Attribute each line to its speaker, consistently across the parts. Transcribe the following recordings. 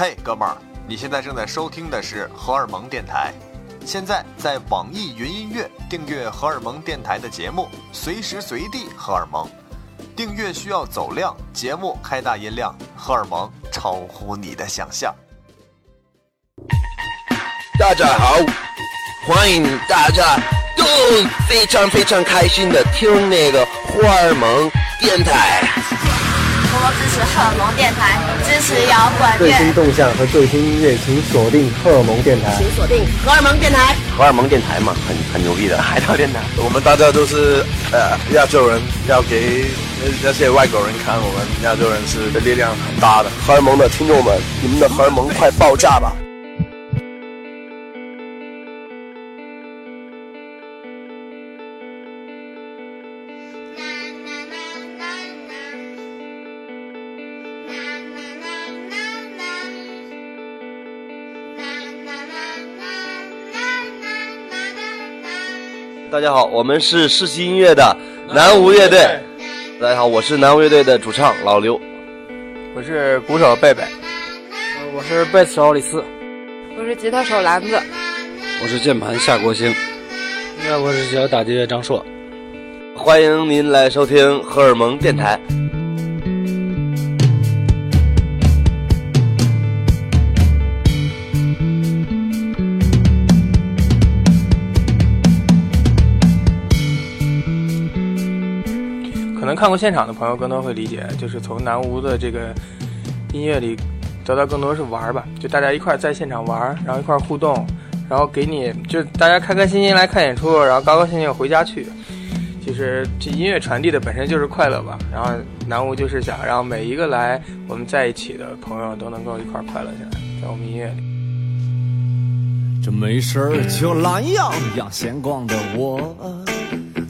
Speaker 1: 嘿，哥们儿，你现在正在收听的是荷尔蒙电台。现在在网易云音乐订阅荷尔蒙电台的节目，随时随地荷尔蒙。订阅需要走量，节目开大音量，荷尔蒙超乎你的想象。
Speaker 2: 大家好，欢迎大家都非常非常开心的听那个荷尔蒙电台。
Speaker 3: 多多支持荷尔蒙电台，支持摇滚
Speaker 4: 最新。动向和最新音乐，请锁定荷尔蒙电台。
Speaker 3: 请锁定荷尔蒙电台。
Speaker 2: 荷尔蒙电台嘛，很很牛逼的海盗电台。
Speaker 5: 我们大家都是呃亚洲人，要给那些外国人看，我们亚洲人是力量很大的。
Speaker 2: 荷尔蒙的听众们，你们的荷尔蒙快爆炸吧！大家好，我们是世袭音乐的南无乐队。大家好，我是南无乐队的主唱老刘。
Speaker 6: 我是鼓手贝贝，
Speaker 4: 我是贝斯手李四。
Speaker 7: 我是吉他手篮子，
Speaker 8: 我是键盘夏国兴，
Speaker 4: 那我是小打击乐张硕。
Speaker 2: 欢迎您来收听荷尔蒙电台。
Speaker 6: 看过现场的朋友更多会理解，就是从南无的这个音乐里得到更多是玩儿吧，就大家一块在现场玩儿，然后一块互动，然后给你就大家开开心心来看演出，然后高高兴兴回家去。其实这音乐传递的本身就是快乐吧，然后南无就是想让每一个来我们在一起的朋友都能够一块快乐起来，在我们音乐里。
Speaker 9: 这没事儿就懒洋洋闲逛的我，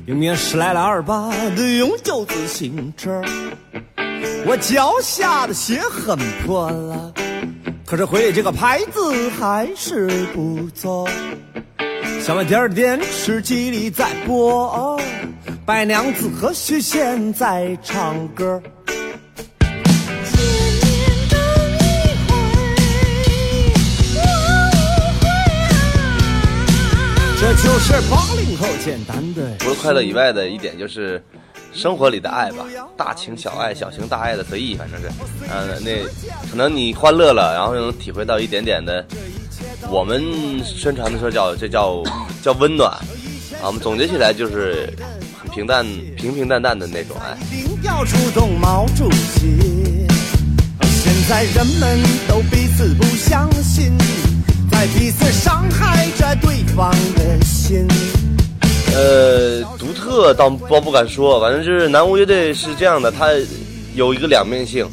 Speaker 9: 迎面驶来了二八的永久自行车，我脚下的鞋很破了，可是回忆这个牌子还是不错。小卖店儿电视机里在播，白娘子和许仙在唱歌。这就是八零后简单的。
Speaker 2: 除了快乐以外的一点就是生活里的爱吧，大情小爱、小情大爱的随意，反正是，呃，那可能你欢乐了，然后又能体会到一点点的，我们宣传的时候叫这叫叫温暖，啊，我们总结起来就是很平淡、平平淡淡的那种爱。
Speaker 9: 要主动毛主席。现在人们都彼此不相信，在彼此伤害着对方的心。
Speaker 2: 呃，独特倒倒不敢说，反正就是南无乐队是这样的，它有一个两面性，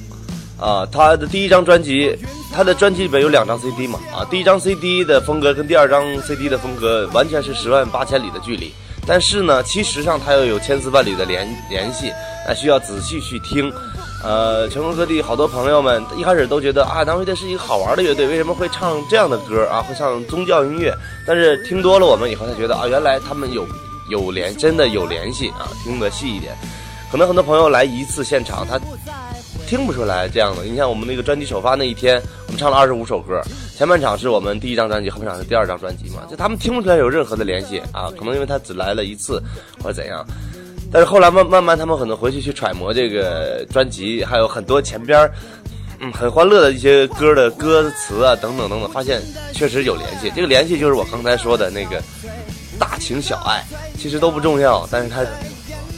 Speaker 2: 啊，它的第一张专辑，它的专辑里边有两张 CD 嘛，啊，第一张 CD 的风格跟第二张 CD 的风格完全是十万八千里的距离，但是呢，其实上它又有千丝万缕的联联系，那需要仔细去听。呃，全国各地好多朋友们一开始都觉得啊，南无乐队是一个好玩的乐队，为什么会唱这样的歌啊？会唱宗教音乐？但是听多了我们以后才觉得啊，原来他们有有联，真的有联系啊！听得细一点，可能很多朋友来一次现场，他听不出来这样的。你像我们那个专辑首发那一天，我们唱了二十五首歌，前半场是我们第一张专辑，后半场是第二张专辑嘛，就他们听不出来有任何的联系啊，可能因为他只来了一次或者怎样。但是后来慢慢慢，他们可能回去去揣摩这个专辑，还有很多前边儿，嗯，很欢乐的一些歌的歌词啊，等等等等，发现确实有联系。这个联系就是我刚才说的那个大情小爱，其实都不重要，但是它，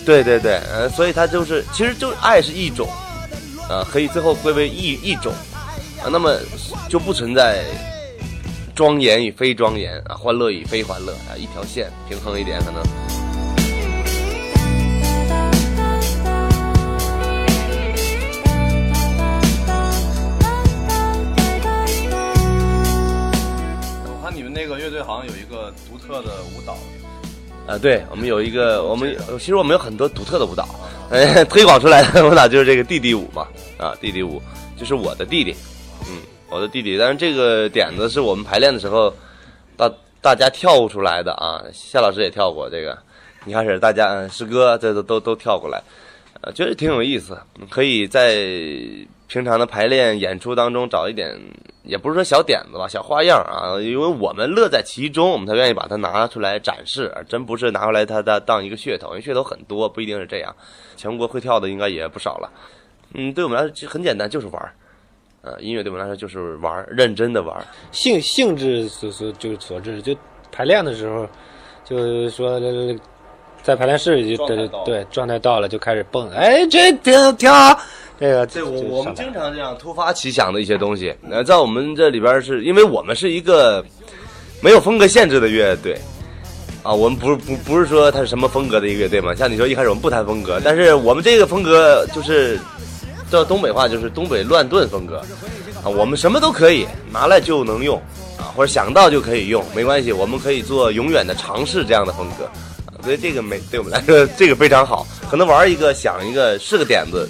Speaker 2: 对对对，呃，所以它就是，其实就爱是一种，啊，可以最后归为一一种，啊，那么就不存在庄严与非庄严啊，欢乐与非欢乐啊，一条线平衡一点可能。
Speaker 8: 们那个乐队好像有一个独特的舞蹈，
Speaker 2: 啊，对，我们有一个，我们其实我们有很多独特的舞蹈，呃，推广出来的舞蹈就是这个弟弟舞嘛，啊，弟弟舞就是我的弟弟，嗯，我的弟弟，但是这个点子是我们排练的时候，大大家跳出来的啊，夏老师也跳过这个，一开始大家嗯师哥这都都都跳过来，呃，觉得挺有意思，可以在平常的排练演出当中找一点也不是说小点子吧，小花样啊，因为我们乐在其中，我们才愿意把它拿出来展示，真不是拿回来它它当一个噱头，因为噱头很多，不一定是这样。全国会跳的应该也不少了。嗯，对我们来说很简单，就是玩儿。呃，音乐对我们来说就是玩儿，认真的玩儿。
Speaker 4: 性性质所所就所致，就排练的时候，就是说在排练室里就对对状态到了就开始蹦，哎，这跳跳。这个
Speaker 2: 对我我们经常这样突发奇想的一些东西，呃，在我们这里边是因为我们是一个没有风格限制的乐队。啊，我们不是不不是说它是什么风格的一个乐队嘛，像你说一开始我们不谈风格，但是我们这个风格就是叫东北话就是东北乱炖风格。啊，我们什么都可以拿来就能用啊，或者想到就可以用，没关系，我们可以做永远的尝试这样的风格，所以这个没对我们来说这个非常好，可能玩一个想一个是个点子。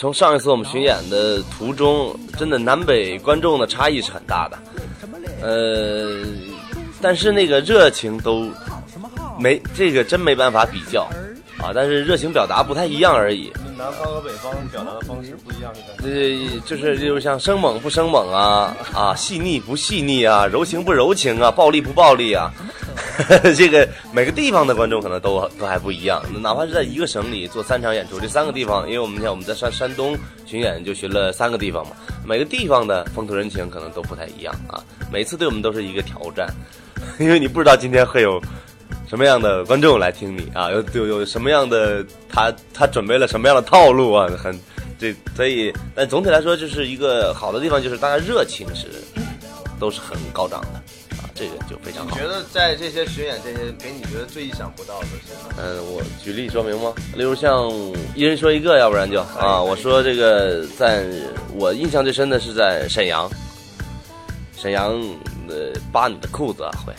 Speaker 2: 从上一次我们巡演的途中，真的南北观众的差异是很大的，呃，但是那个热情都没这个真没办法比较。啊，但是热情表达不太一样而已。
Speaker 8: 南方和北方表达的方式不一样，
Speaker 2: 这就是就是像生猛不生猛啊啊，细腻不细腻啊，柔情不柔情啊，暴力不暴力啊。这个每个地方的观众可能都都还不一样，哪怕是在一个省里做三场演出，这三个地方，因为我们像我们在山山东巡演就巡了三个地方嘛，每个地方的风土人情可能都不太一样啊，每次对我们都是一个挑战，因为你不知道今天会有什么样的观众来听你啊，有有有什么样的他他准备了什么样的套路啊，很这所以，但总体来说就是一个好的地方，就是大家热情是都是很高涨的啊。这个就非常好。
Speaker 8: 你觉得在这些巡演这些，给你觉得最意想不到的是什么？
Speaker 2: 嗯，我举例说明吗？例如像一人说一个，要不然就啊，我说这个，在我印象最深的是在沈阳，沈阳呃扒你的裤子啊会，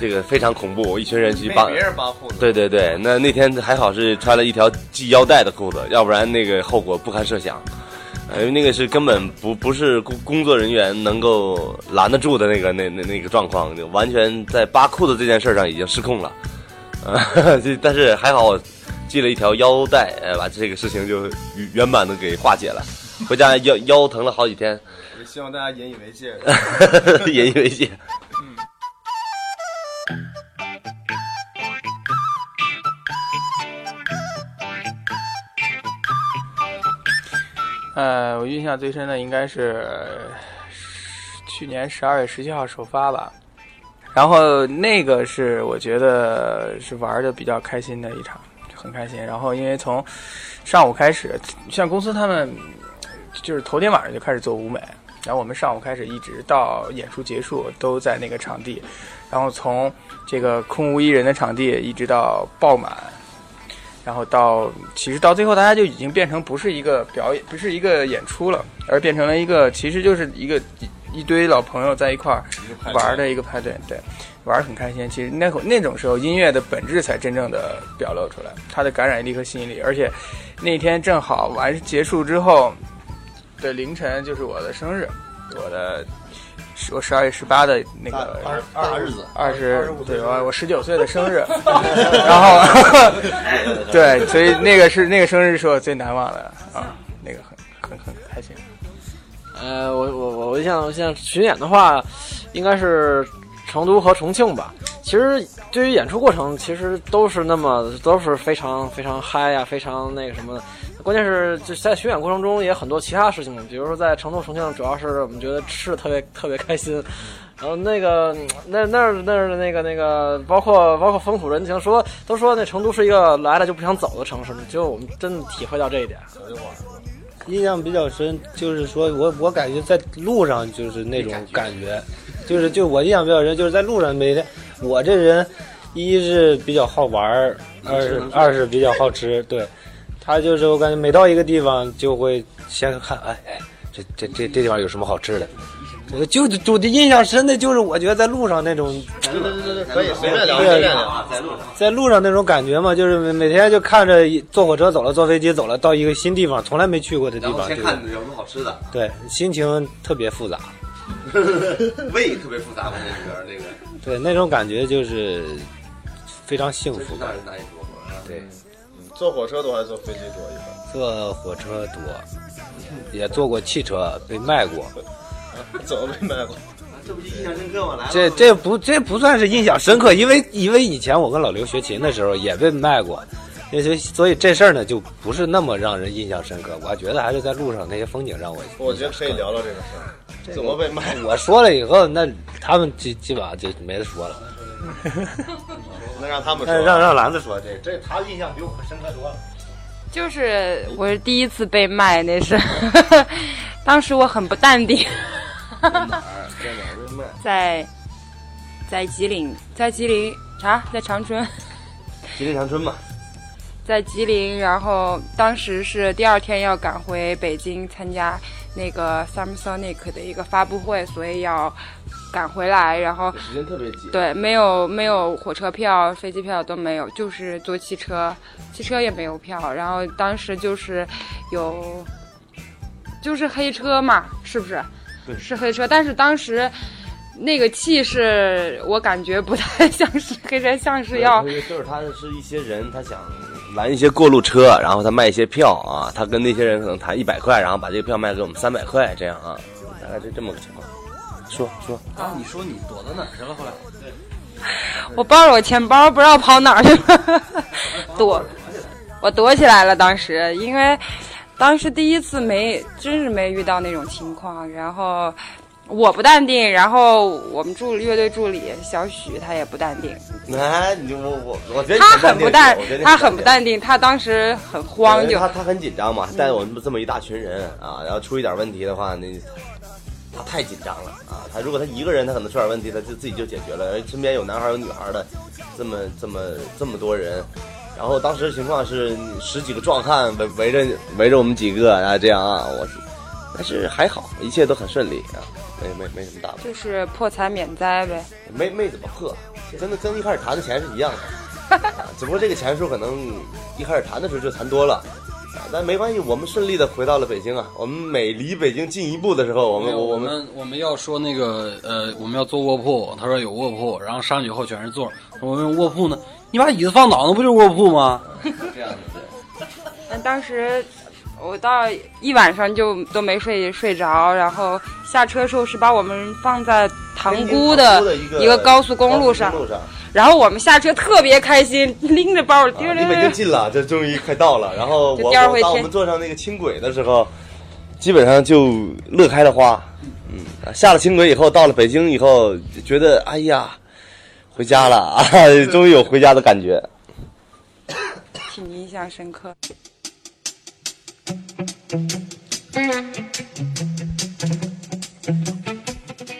Speaker 2: 这个非常恐怖，一群人去扒
Speaker 8: 别人扒裤子。
Speaker 2: 对对对，那那天还好是穿了一条系腰带的裤子，要不然那个后果不堪设想。因为那个是根本不不是工工作人员能够拦得住的那个那那那个状况，就完全在扒裤子这件事上已经失控了，啊，但是还好系了一条腰带，呃，把这个事情就圆满的给化解了。回家腰腰疼了好几天，
Speaker 8: 希望大家引以为戒，
Speaker 2: 引以为戒。
Speaker 6: 呃，我印象最深的应该是去年十二月十七号首发吧，然后那个是我觉得是玩的比较开心的一场，很开心。然后因为从上午开始，像公司他们就是头天晚上就开始做舞美，然后我们上午开始一直到演出结束都在那个场地，然后从这个空无一人的场地一直到爆满。然后到其实到最后，大家就已经变成不是一个表演，不是一个演出了，而变成了一个其实就是一个一堆老朋友在一块儿玩的一个派对，对，玩很开心。其实那会那种时候，音乐的本质才真正的表露出来，它的感染力和吸引力。而且那天正好完结束之后的凌晨就是我的生日，我的。我十二月十八的那个
Speaker 8: 二大日子，
Speaker 6: 二十对，我我十九岁的生日，然后 对，所以那个是那个生日是我最难忘的啊，那个很很很开心。
Speaker 10: 呃，我我我像像巡演的话，应该是成都和重庆吧。其实对于演出过程，其实都是那么都是非常非常嗨呀，非常那个什么。关键是就在巡演过程中也很多其他事情，比如说在成都、重庆，主要是我们觉得吃的特别特别开心。然后那个那那那儿的那个那个，包括包括风土人情，说都说那成都是一个来了就不想走的城市，就我们真的体会到这一点。
Speaker 4: 印象比较深，就是说我我感觉在路上就是那种感觉，就是就我印象比较深，就是在路上每天我这人一是比较好玩，二是二是比较好吃，对。他就是我感觉每到一个地方就会先看，哎哎，这这这这地方有什么好吃的？我就就的印象深的就是我觉得在路上那种，
Speaker 2: 对对对对，可以随便聊，
Speaker 4: 对
Speaker 2: 随便聊啊，在路上。
Speaker 4: 在路上那种感觉嘛，就是每每天就看着坐火车走了，坐飞机走了，到一个新地方，从来没去过的地方，
Speaker 2: 先
Speaker 4: 就
Speaker 2: 看有什么好吃的，
Speaker 4: 对，心情特别复杂。
Speaker 2: 胃特别复杂，关键是这个。
Speaker 4: 对，那种感觉就是非常幸福。对，
Speaker 11: 坐火车多还是坐飞机多？一般
Speaker 4: 坐火车多，也坐过汽车，被卖过。
Speaker 11: 怎么被卖过？
Speaker 2: 这不就印象深刻吗？来
Speaker 4: 这这不这不算是印象深刻，因为因为以前我跟老刘学琴的时候也被卖过，所以所以这事儿呢就不是那么让人印象深刻。我觉得还是在路上那些风景让我。
Speaker 11: 我觉得可以聊聊这个事儿。怎么被卖？
Speaker 4: 我说了以后，那他们基基本上就没得说了。
Speaker 11: 那让他们
Speaker 4: 说，让让兰子说，这这他印象比我们深刻多了。
Speaker 7: 就是我是第一次被卖，那是，当时我很不淡定。
Speaker 2: 在哪儿？在哪儿被卖？
Speaker 7: 在在吉林，在吉林啊，在长春。
Speaker 2: 吉林长春嘛。
Speaker 7: 在吉林，然后当时是第二天要赶回北京参加那个 Summer Sonic 的一个发布会，所以要赶回来，然后
Speaker 2: 时间特别紧。
Speaker 7: 对，没有没有火车票、飞机票都没有，就是坐汽车，汽车也没有票。然后当时就是有，就是黑车嘛，是不是？
Speaker 2: 对，
Speaker 7: 是黑车。但是当时那个气势，我感觉不太像是黑车，像是要
Speaker 2: 就是他是一些人，他想拦一些过路车，然后他卖一些票啊，他跟那些人可能谈一百块，然后把这个票卖给我们三百块，这样啊，大概是这么个情况。说说
Speaker 8: 啊，你说你躲到哪儿去了？后来，
Speaker 7: 我抱着我钱包，不知道跑哪儿去了，躲，我躲起来了。当时因为当时第一次没，真是没遇到那种情况，然后我不淡定，然后我们助乐队助理小许他也不淡定。
Speaker 2: 哎，你我我我觉得
Speaker 7: 他很不淡，他很不
Speaker 2: 淡
Speaker 7: 淡定，他当时很慌，就
Speaker 2: 他他很紧张嘛，带着我们这么一大群人啊，然后出一点问题的话，那他太紧张了啊！他如果他一个人，他可能出点问题，他就自己就解决了。而身边有男孩有女孩的，这么这么这么多人，然后当时情况是十几个壮汉围围着围着我们几个啊，这样啊，我但是还好，一切都很顺利啊，没没没什么大问题，
Speaker 7: 就是破财免灾呗。
Speaker 2: 没没怎么破，真的跟一开始谈的钱是一样的，啊、只不过这个钱数可能一开始谈的时候就谈多了。啊，但没关系，我们顺利的回到了北京啊。我们每离北京近一步的时候，我们
Speaker 8: 我
Speaker 2: 我
Speaker 8: 们我们要说那个呃，我们要坐卧铺，他说有卧铺，然后上去以后全是座，我们卧铺呢，你把椅子放倒，那不就是卧铺吗？
Speaker 2: 这样子。
Speaker 7: 那当时我到一晚上就都没睡睡着，然后下车时候是把我们放在塘沽的一个高速公路上。然后我们下车特别开心，拎着包丢
Speaker 2: 离北京近了，这终于快到了。然后我我当我们坐上那个轻轨的时候，基本上就乐开了花。嗯，下了轻轨以后，到了北京以后，觉得哎呀，回家了啊，终于有回家的感觉，
Speaker 7: 挺印象深刻。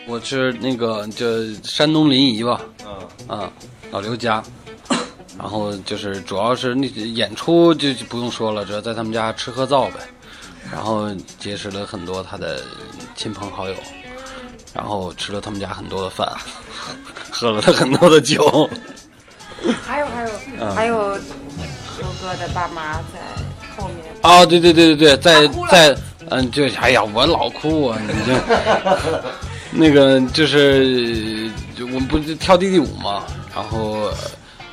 Speaker 8: 我是那个就山东临沂吧，
Speaker 2: 嗯
Speaker 8: 啊，老刘家，然后就是主要是那演出就不用说了，主要在他们家吃喝造呗，然后结识了很多他的亲朋好友，然后吃了他们家很多的饭，喝了他很多的酒，
Speaker 7: 还有还有、
Speaker 8: 嗯、
Speaker 7: 还有刘哥的爸妈在后面。
Speaker 8: 啊，对对对对对，在在嗯，就哎呀，我老哭啊，你这。那个就是，就我们不是跳弟弟舞嘛，然后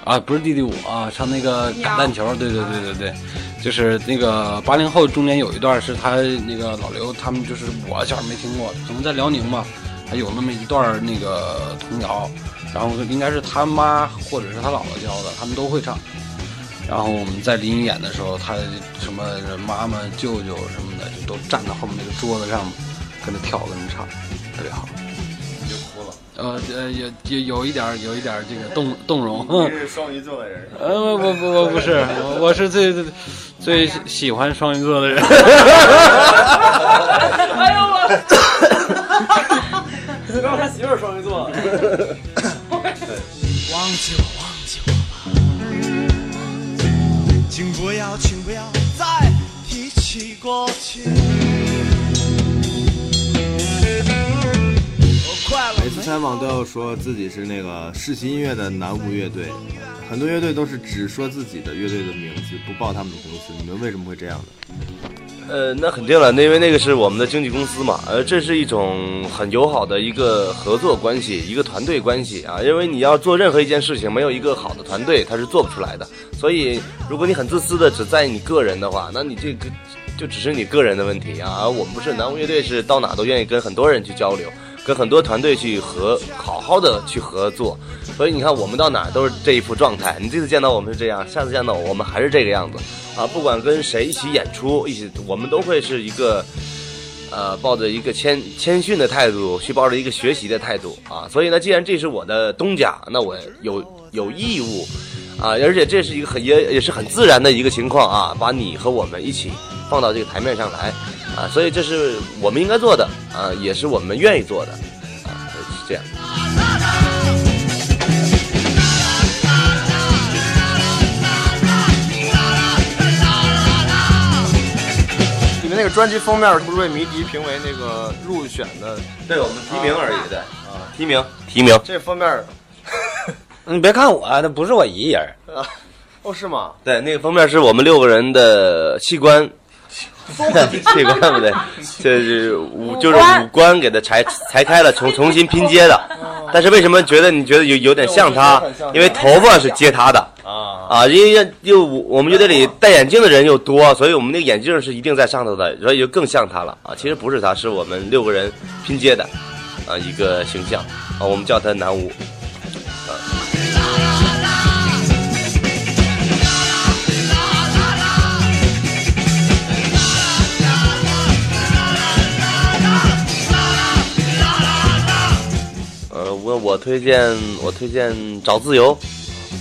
Speaker 8: 啊，不是弟弟舞啊，唱那个橄榄球，对对对对对，就是那个八零后中间有一段是他那个老刘他们就是我小时候没听过，可能在辽宁吧，还有那么一段那个童谣，然后应该是他妈或者是他姥姥教的，他们都会唱。然后我们在临沂演的时候，他什么妈妈、舅舅什么的，就都站在后面那个桌子上，跟着跳，跟着唱。特别好。呃呃，有有有一点有一点这个动动容。
Speaker 11: 你 是双鱼座的人。
Speaker 8: 呃，不不不不是，我是最最最喜欢双鱼座的人。
Speaker 3: 哎呦我！
Speaker 10: 刚他媳妇儿双鱼座。
Speaker 9: 忘记我，忘记我吧，请不要，请不要再起过去。
Speaker 12: 每次采访都要说自己是那个世袭音乐的南无乐队，很多乐队都是只说自己的乐队的名字，不报他们的公司。你们为什么会这样呢？
Speaker 2: 呃，那肯定了，因为那个是我们的经纪公司嘛，呃，这是一种很友好的一个合作关系，一个团队关系啊。因为你要做任何一件事情，没有一个好的团队，它是做不出来的。所以，如果你很自私的只在意你个人的话，那你这个就只是你个人的问题啊。而我们不是南无乐队，是到哪都愿意跟很多人去交流，跟很多团队去合，好好的去合作。所以你看，我们到哪都是这一副状态。你这次见到我们是这样，下次见到我们还是这个样子啊！不管跟谁一起演出，一起我们都会是一个，呃，抱着一个谦谦逊的态度，去抱着一个学习的态度啊。所以呢，既然这是我的东家，那我有有义务啊，而且这是一个很也也是很自然的一个情况啊，把你和我们一起放到这个台面上来啊。所以这是我们应该做的啊，也是我们愿意做的啊，是这样。
Speaker 11: 你们那个专辑封面是不是被迷笛评为那个入选的？
Speaker 2: 对我们提名而已，对啊，提名提名。
Speaker 11: 这封面
Speaker 4: 你别看我，那不是我一人。
Speaker 11: 啊，哦，是吗？
Speaker 2: 对，那个封面是我们六个人的器官，器官不对，这是五就是五官给它裁裁开了，重 重新拼接的。但是为什么觉得你觉得有有点像他？因为头发是接他的
Speaker 11: 啊
Speaker 2: 啊，因为又我们乐队里戴眼镜的人又多，所以我们那个眼镜是一定在上头的，所以就更像他了啊。其实不是他，是我们六个人拼接的啊一个形象啊，我们叫他南无。呃，我我推荐我推荐找自由，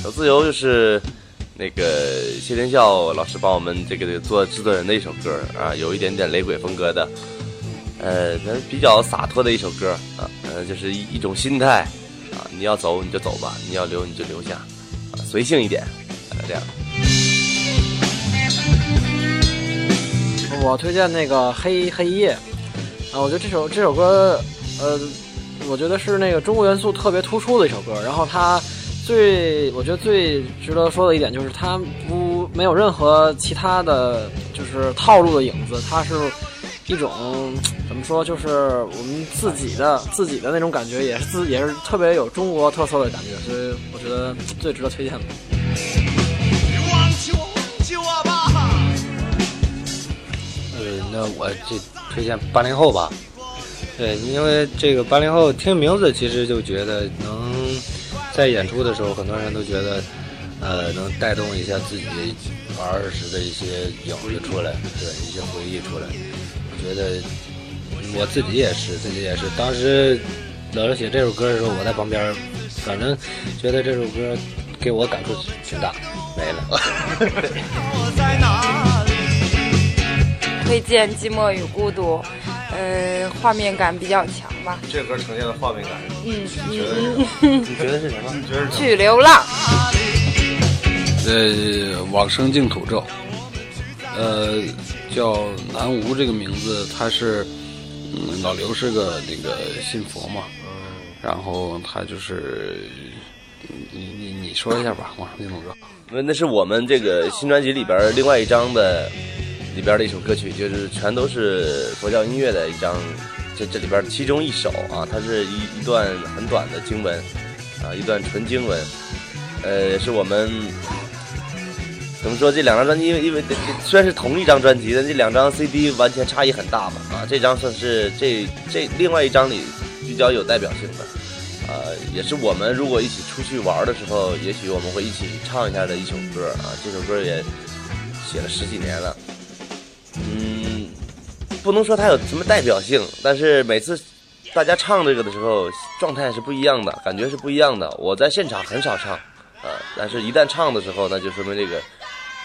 Speaker 2: 找自由就是那个谢天笑老师帮我们这个做制作人的一首歌啊，有一点点雷鬼风格的，呃，那比较洒脱的一首歌啊，呃，就是一一种心态啊，你要走你就走吧，你要留你就留下，啊，随性一点，啊，这样。
Speaker 10: 我推荐那个黑黑夜啊，我觉得这首这首歌，呃，我觉得是那个中国元素特别突出的一首歌。然后它最我觉得最值得说的一点就是它不没有任何其他的就是套路的影子，它是一种怎么说，就是我们自己的自己的那种感觉，也是自也是特别有中国特色的感觉。所以我觉得最值得推荐的。
Speaker 9: 忘记我，忘记我吧。
Speaker 4: 呃，那我这推荐八零后吧。对，因为这个八零后听名字，其实就觉得能在演出的时候，很多人都觉得，呃，能带动一下自己儿时的一些影子出来，对，一些回忆出来。我觉得我自己也是，自己也是。当时老师写这首歌的时候，我在旁边，反正觉得这首歌给我感触挺大，没了。
Speaker 7: 推荐《寂寞与孤独》，呃，画面感比较强吧。
Speaker 11: 这歌呈现的画面感，
Speaker 7: 嗯
Speaker 11: 你觉得是
Speaker 7: 嗯嗯
Speaker 2: 你觉得是什么？
Speaker 11: 你觉得是
Speaker 7: 去流浪。
Speaker 8: 呃，往生净土咒，呃，叫南无这个名字，他是，嗯，老刘是个那个信佛嘛，然后他就是，你你你说一下吧，往生净土咒。
Speaker 2: 那那是我们这个新专辑里边另外一张的里边的一首歌曲，就是全都是佛教音乐的一张，这这里边其中一首啊，它是一一段很短的经文啊，一段纯经文，呃，是我们怎么说这两张专辑，因为因为虽然是同一张专辑，但这两张 CD 完全差异很大嘛啊，这张算是这这另外一张里比较有代表性的。呃，也是我们如果一起出去玩的时候，也许我们会一起唱一下的一首歌啊。这首歌也写了十几年了，不能说它有什么代表性，但是每次大家唱这个的时候，状态是不一样的，感觉是不一样的。我在现场很少唱啊，但是一旦唱的时候，那就说明这个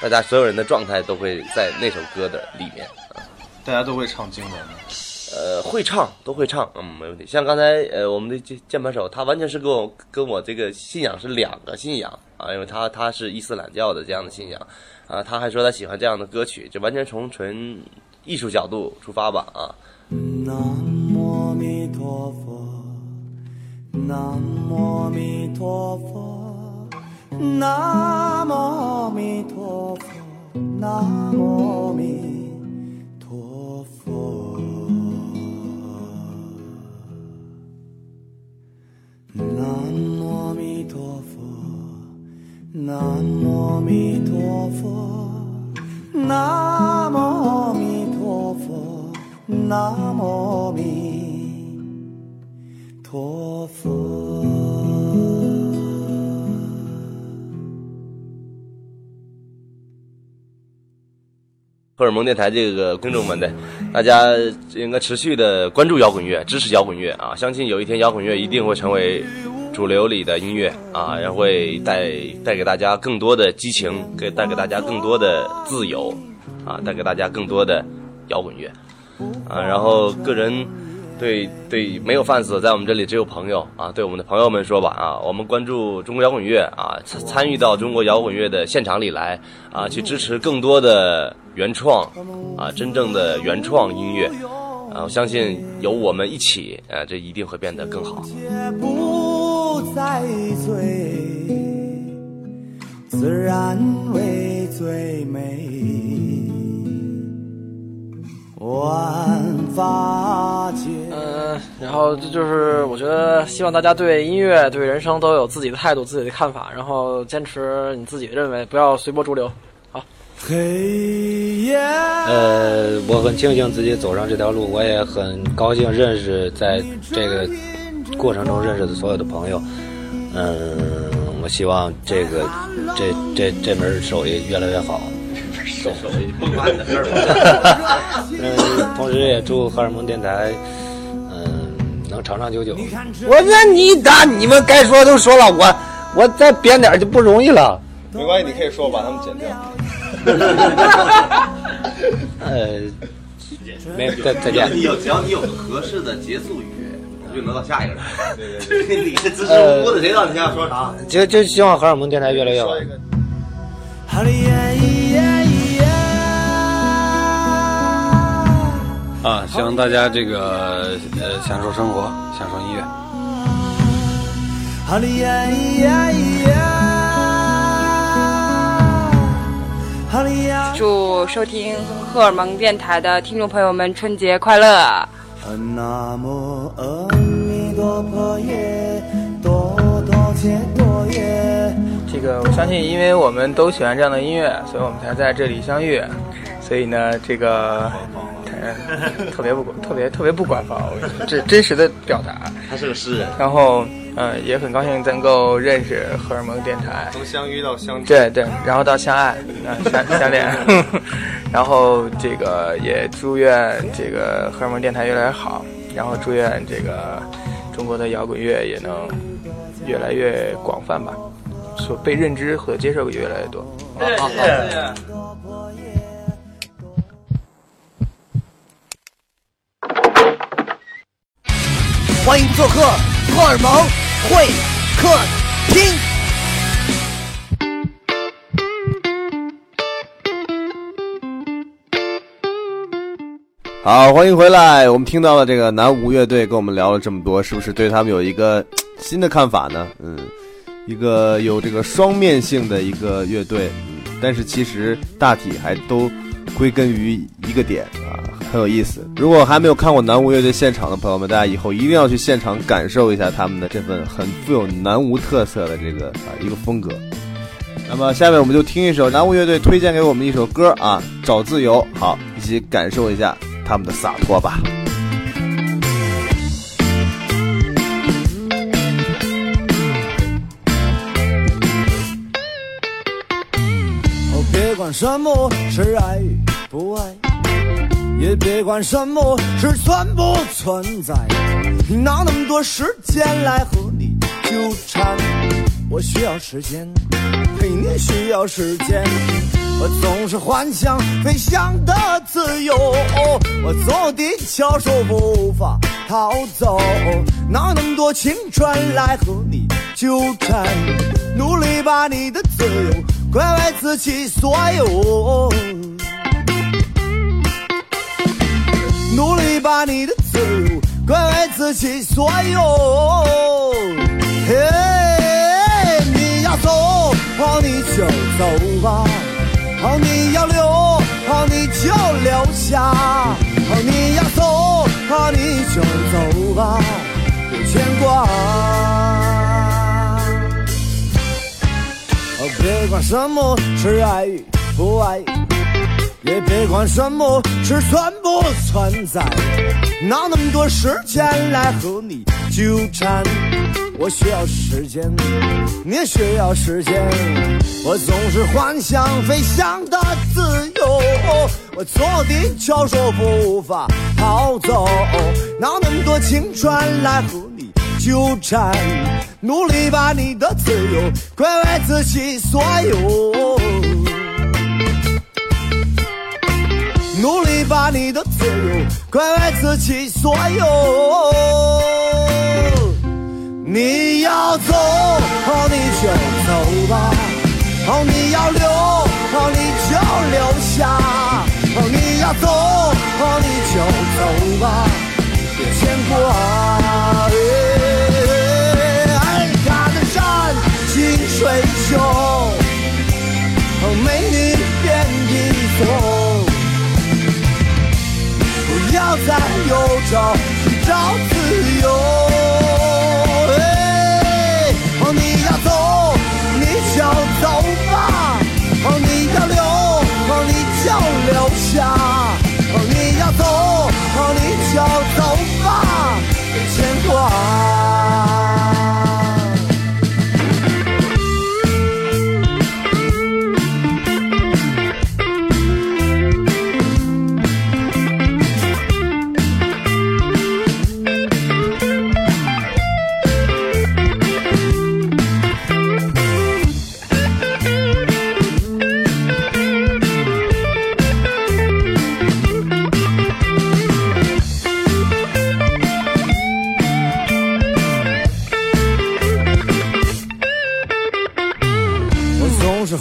Speaker 2: 大家所有人的状态都会在那首歌的里面啊。
Speaker 11: 大家都会唱经文吗？
Speaker 2: 呃，会唱都会唱，嗯，没问题。像刚才呃，我们的键键盘手，他完全是跟我跟我这个信仰是两个信仰啊，因为他他是伊斯兰教的这样的信仰，啊，他还说他喜欢这样的歌曲，就完全从纯艺术角度出发吧啊。
Speaker 9: 南无阿弥陀佛，南无阿弥陀佛，南无阿弥陀佛，南无阿弥陀佛，南无阿弥陀佛，南无阿弥陀佛，南无。南无弥陀佛。
Speaker 2: 荷尔蒙电台这个听众们的，大家应该持续的关注摇滚乐，支持摇滚乐啊！相信有一天摇滚乐一定会成为主流里的音乐啊，然后会带带给大家更多的激情，给带给大家更多的自由啊，带给大家更多的摇滚乐啊。然后个人对对没有 fans，在我们这里只有朋友啊。对我们的朋友们说吧啊，我们关注中国摇滚乐啊，参参与到中国摇滚乐的现场里来啊，去支持更多的原创啊，真正的原创音乐啊，我相信有我们一起啊，这一定会变得更好。
Speaker 9: 不再醉，自然为最美。万法界。
Speaker 10: 嗯，然后这就是我觉得希望大家对音乐、对人生都有自己的态度、自己的看法，然后坚持你自己的认为，不要随波逐流。好。
Speaker 9: 黑夜。
Speaker 4: 呃，我很庆幸自己走上这条路，我也很高兴认识在这个过程中认识的所有的朋友。嗯，我希望这个这这这门手艺越来越好。
Speaker 2: 手艺不关的事儿。
Speaker 4: 嗯，同时也祝荷尔蒙电台，嗯，能长长久久。
Speaker 13: 我那你打，你们该说都说了，我我再编点就不容易了。
Speaker 11: 没关系，你可以说，我把他们剪掉。
Speaker 4: 呃，没再再见。
Speaker 2: 你有只要你有个合适的结束语，就能到下一个人。对对对，你是支支
Speaker 4: 呃
Speaker 2: 吾吾的，谁知道你想说啥？
Speaker 4: 就就希望荷尔蒙电台越来越好。
Speaker 8: 啊，希望大家这个呃享受生活，享受音乐。
Speaker 9: 哈利呀呀呀，哈利呀。
Speaker 7: 祝收听荷尔蒙电台的听众朋友们春节快乐！
Speaker 9: 南无阿弥陀佛耶，多多切多耶。
Speaker 6: 这个我相信，因为我们都喜欢这样的音乐，所以我们才在这里相遇。所以呢，这个呃特别不特别特别不官方，这真实的表达。
Speaker 2: 他是个诗人。
Speaker 6: 然后，呃，也很高兴能够认识荷尔蒙电台，
Speaker 11: 从相遇到相知，
Speaker 6: 对对，然后到相爱，啊、相相恋，然后这个也祝愿这个荷尔蒙电台越来越好，然后祝愿这个中国的摇滚乐也能越来越广泛吧，所被认知和接受也越来越多。好好
Speaker 13: 欢迎做客荷尔蒙会客厅。
Speaker 12: 好，欢迎回来。我们听到了这个南无乐队跟我们聊了这么多，是不是对他们有一个新的看法呢？嗯，一个有这个双面性的一个乐队，嗯，但是其实大体还都归根于一个点啊，很有意思。如果还没有看过南无乐队现场的朋友们，大家以后一定要去现场感受一下他们的这份很富有南无特色的这个啊一个风格。那么下面我们就听一首南无乐队推荐给我们的一首歌啊，《找自由》。好，一起感受一下他们的洒脱吧。
Speaker 9: 管什么是爱与不爱，也别管什么是存不存在，哪那么多时间来和你纠缠？我需要时间，陪，你需要时间。我总是幻想飞翔的自由，我坐地球说无法逃走，哪那么多青春来和你纠缠？努力把你的自由关爱自己所有，努力把你的自由关爱自己所有。嘿，你要走，好你就走吧；好你要留，好你就留下；好你要走，好你就走吧，别牵挂。别管什么是爱与不爱，也别管什么是存不存在，哪那么多时间来和你纠缠？我需要时间，你也需要时间。我总是幻想飞翔的自由，我坐地球说无法逃走，哪那么多青春来和你纠缠？努力把你的自由归为自己所有，努力把你的自由归为自己所有。你要走，你就走吧；你要留，你就留下；你要走，你就走吧，别牵挂。水秀，哦美女变英雄，不要再忧愁，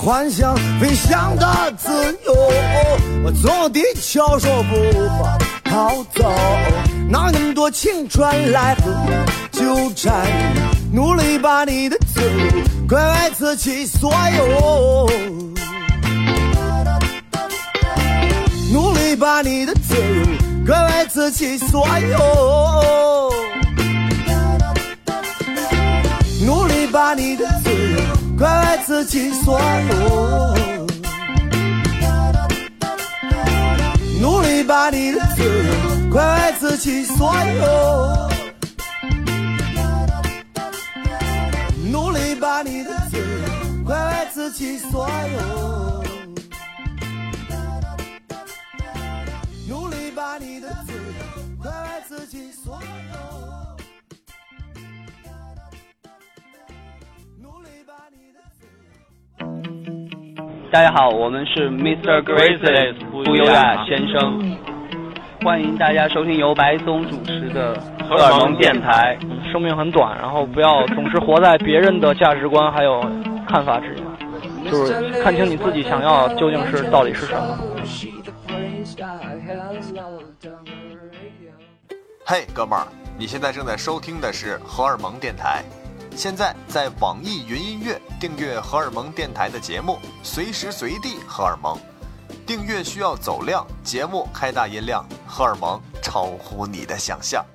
Speaker 9: 幻想飞翔的自由，我坐地球说无法逃走，哪那么多青春来和你纠缠？努力把你的自由归为自己所有，努力把你的自由归为自己所有。努力把你的自快为自己所有，努力把你的自由快为自己所有，努力把你的自由。快为自己所有，
Speaker 14: 大家好，我们是 Mr. Graces 不优雅先生，欢迎大家收听由白松主持的荷尔蒙电台。
Speaker 10: 生命很短，然后不要总是活在别人的价值观还有看法之下，就是看清你自己想要究竟是到底是什么。
Speaker 1: 嘿，哥们儿，你现在正在收听的是荷尔蒙电台。现在在网易云音乐订阅荷尔蒙电台的节目，随时随地荷尔蒙。订阅需要走量，节目开大音量，荷尔蒙超乎你的想象。